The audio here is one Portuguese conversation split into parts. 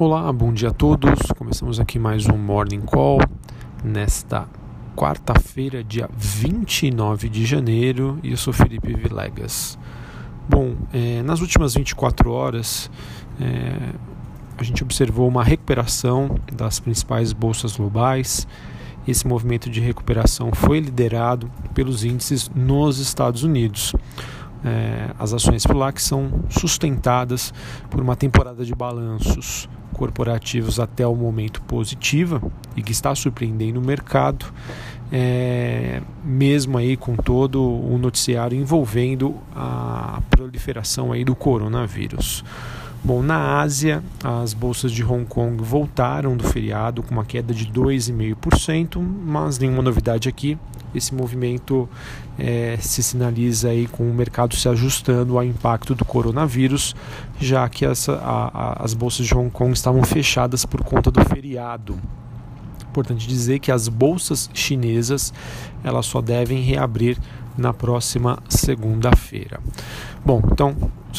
Olá, bom dia a todos. Começamos aqui mais um Morning Call nesta quarta-feira, dia 29 de janeiro, e eu sou Felipe Vilegas. Bom, é, nas últimas 24 horas é, a gente observou uma recuperação das principais bolsas globais. Esse movimento de recuperação foi liderado pelos índices nos Estados Unidos é, as ações FLAC são sustentadas por uma temporada de balanços corporativos até o momento positiva e que está surpreendendo o mercado, é, mesmo aí com todo o noticiário envolvendo a proliferação aí do coronavírus. Bom, na Ásia, as bolsas de Hong Kong voltaram do feriado com uma queda de 2,5%, mas nenhuma novidade aqui. Esse movimento é, se sinaliza aí com o mercado se ajustando ao impacto do coronavírus, já que essa, a, a, as bolsas de Hong Kong estavam fechadas por conta do feriado. Importante dizer que as bolsas chinesas elas só devem reabrir na próxima segunda-feira. Bom, então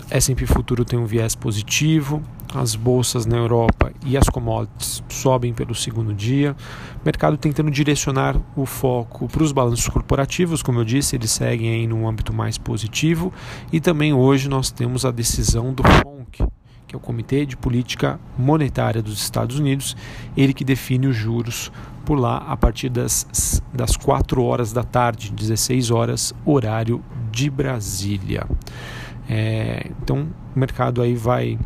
S&P Futuro tem um viés positivo, as bolsas na Europa e as commodities sobem pelo segundo dia. Mercado tentando direcionar o foco para os balanços corporativos, como eu disse, eles seguem aí num âmbito mais positivo. E também hoje nós temos a decisão do FONC, que é o Comitê de Política Monetária dos Estados Unidos, ele que define os juros por lá a partir das, das 4 horas da tarde, 16 horas, horário de Brasília. É, então o mercado aí vai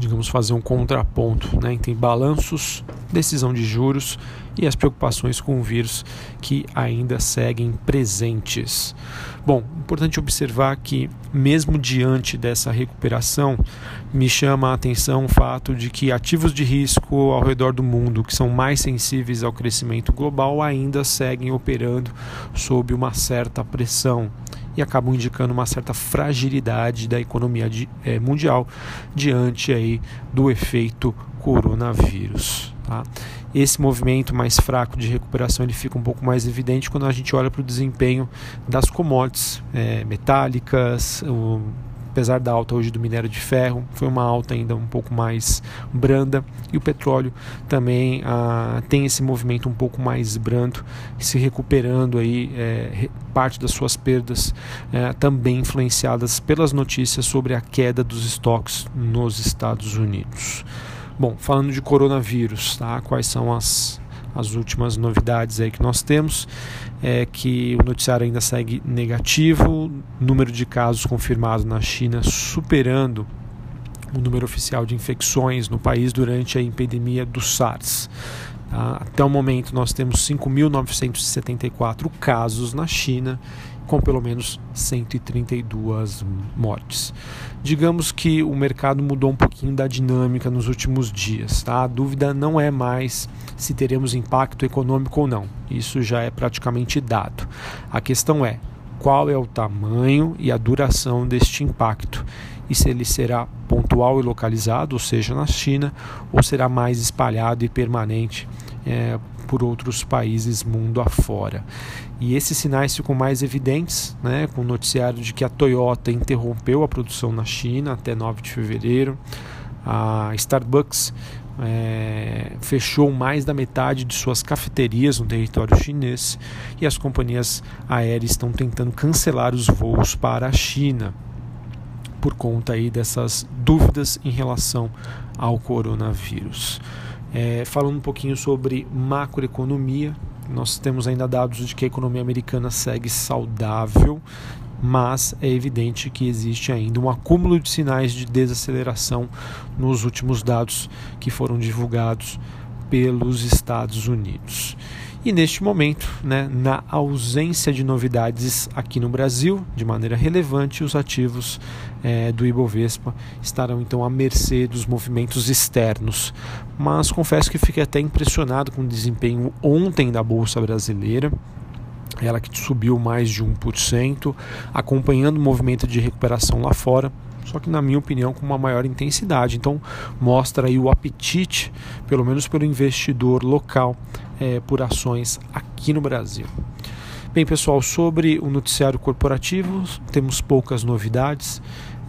digamos, fazer um contraponto né, entre balanços, decisão de juros e as preocupações com o vírus que ainda seguem presentes. Bom, importante observar que, mesmo diante dessa recuperação, me chama a atenção o fato de que ativos de risco ao redor do mundo, que são mais sensíveis ao crescimento global, ainda seguem operando sob uma certa pressão e acabam indicando uma certa fragilidade da economia de, é, mundial diante aí do efeito coronavírus. Tá? Esse movimento mais fraco de recuperação ele fica um pouco mais evidente quando a gente olha para o desempenho das commodities é, metálicas, o apesar da alta hoje do minério de ferro, foi uma alta ainda um pouco mais branda e o petróleo também ah, tem esse movimento um pouco mais brando, se recuperando aí é, parte das suas perdas, é, também influenciadas pelas notícias sobre a queda dos estoques nos Estados Unidos. Bom, falando de coronavírus, tá? Quais são as as últimas novidades aí que nós temos é que o noticiário ainda segue negativo, número de casos confirmados na China superando o número oficial de infecções no país durante a epidemia do SARS. Tá? Até o momento nós temos 5.974 casos na China com pelo menos 132 mortes. Digamos que o mercado mudou um pouquinho da dinâmica nos últimos dias. Tá? A dúvida não é mais se teremos impacto econômico ou não. Isso já é praticamente dado. A questão é qual é o tamanho e a duração deste impacto e se ele será pontual e localizado, ou seja, na China, ou será mais espalhado e permanente é, por outros países mundo afora. E esses sinais ficam mais evidentes, né, com o noticiário de que a Toyota interrompeu a produção na China até 9 de fevereiro, a Starbucks é, fechou mais da metade de suas cafeterias no território chinês e as companhias aéreas estão tentando cancelar os voos para a China por conta aí dessas dúvidas em relação ao coronavírus. É, falando um pouquinho sobre macroeconomia, nós temos ainda dados de que a economia americana segue saudável, mas é evidente que existe ainda um acúmulo de sinais de desaceleração nos últimos dados que foram divulgados pelos Estados Unidos. E neste momento, né, na ausência de novidades aqui no Brasil, de maneira relevante, os ativos é, do Ibovespa estarão então à mercê dos movimentos externos. Mas confesso que fiquei até impressionado com o desempenho ontem da Bolsa Brasileira ela que subiu mais de 1%, acompanhando o movimento de recuperação lá fora, só que na minha opinião com uma maior intensidade. Então mostra aí o apetite, pelo menos pelo investidor local, é, por ações aqui no Brasil. Bem, pessoal, sobre o noticiário corporativo, temos poucas novidades.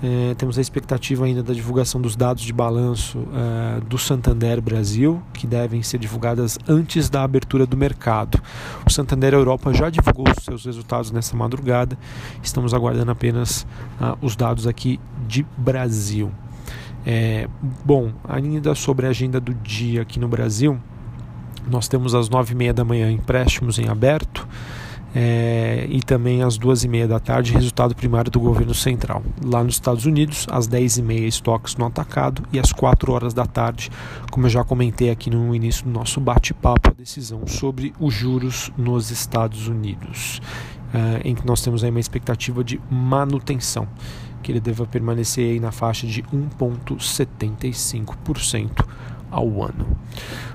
É, temos a expectativa ainda da divulgação dos dados de balanço é, do Santander Brasil, que devem ser divulgadas antes da abertura do mercado. O Santander Europa já divulgou os seus resultados nessa madrugada, estamos aguardando apenas uh, os dados aqui de Brasil. É, bom, ainda sobre a agenda do dia aqui no Brasil, nós temos às nove e meia da manhã empréstimos em aberto é, e também às duas e meia da tarde resultado primário do governo central. Lá nos Estados Unidos, às dez e meia estoques no atacado e às quatro horas da tarde, como eu já comentei aqui no início do nosso bate-papo, a decisão sobre os juros nos Estados Unidos, é, em que nós temos aí uma expectativa de manutenção que ele deva permanecer aí na faixa de 1,75% ao ano.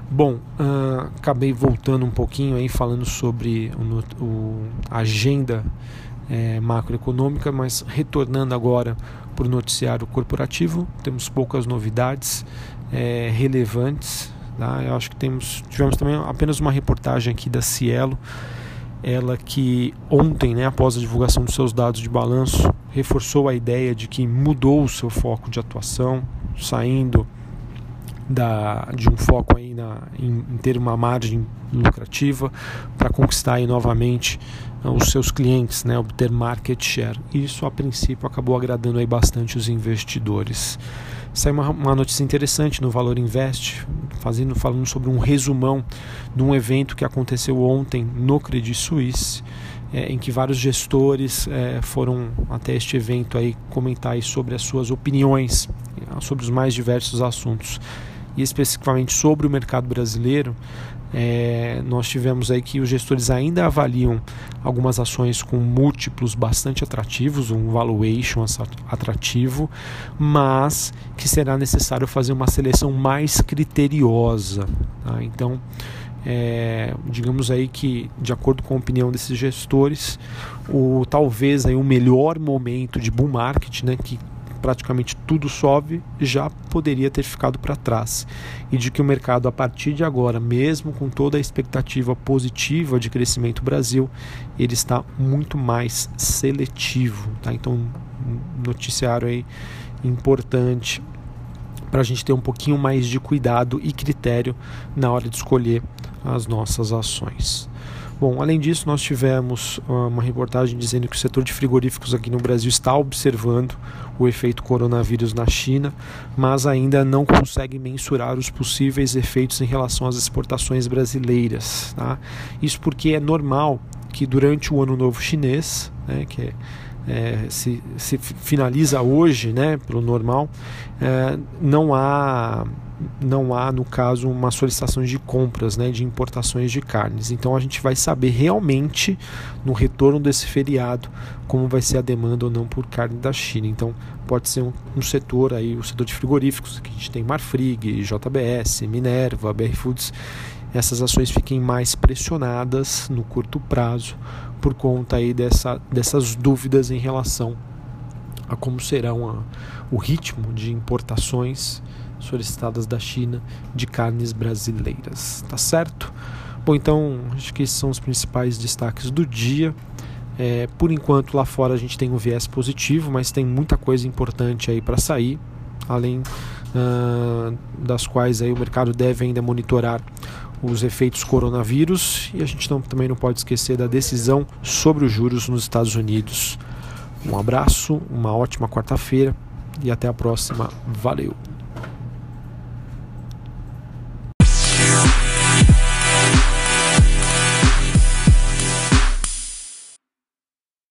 Bom, uh, acabei voltando um pouquinho aí falando sobre a agenda é, macroeconômica, mas retornando agora para o noticiário corporativo, temos poucas novidades é, relevantes. Tá? Eu acho que temos, tivemos também apenas uma reportagem aqui da Cielo, ela que ontem, né, após a divulgação dos seus dados de balanço, reforçou a ideia de que mudou o seu foco de atuação, saindo da, de um foco aí na, em, em ter uma margem lucrativa para conquistar aí novamente uh, os seus clientes, né, obter market share. Isso a princípio acabou agradando aí bastante os investidores. Saiu uma, uma notícia interessante no Valor Invest, fazendo, falando sobre um resumão de um evento que aconteceu ontem no Credit Suisse, é, em que vários gestores é, foram até este evento aí comentar aí sobre as suas opiniões sobre os mais diversos assuntos e especificamente sobre o mercado brasileiro, é, nós tivemos aí que os gestores ainda avaliam algumas ações com múltiplos bastante atrativos, um valuation atrativo, mas que será necessário fazer uma seleção mais criteriosa. Tá? Então, é, digamos aí que, de acordo com a opinião desses gestores, o talvez aí o melhor momento de bull market, né, que praticamente tudo sobe, já poderia ter ficado para trás. E de que o mercado, a partir de agora, mesmo com toda a expectativa positiva de crescimento Brasil, ele está muito mais seletivo. Tá? Então, um noticiário aí importante para a gente ter um pouquinho mais de cuidado e critério na hora de escolher as nossas ações. Bom, além disso, nós tivemos ah, uma reportagem dizendo que o setor de frigoríficos aqui no Brasil está observando o efeito coronavírus na China, mas ainda não consegue mensurar os possíveis efeitos em relação às exportações brasileiras. Tá? Isso porque é normal que durante o Ano Novo Chinês, né, que é é, se, se, finaliza hoje, né, pelo normal, é, não há não há no caso uma solicitação de compras, né, de importações de carnes. Então a gente vai saber realmente no retorno desse feriado como vai ser a demanda ou não por carne da China. Então pode ser um, um setor aí, o setor de frigoríficos, que a gente tem Marfrig, JBS, Minerva, BR Foods, essas ações fiquem mais pressionadas no curto prazo por conta aí dessa, dessas dúvidas em relação a como serão a, o ritmo de importações solicitadas da China de carnes brasileiras, tá certo? Bom, então acho que esses são os principais destaques do dia. É, por enquanto lá fora a gente tem um viés positivo, mas tem muita coisa importante aí para sair, além uh, das quais aí o mercado deve ainda monitorar os efeitos coronavírus e a gente não, também não pode esquecer da decisão sobre os juros nos Estados Unidos. Um abraço, uma ótima quarta-feira e até a próxima. Valeu!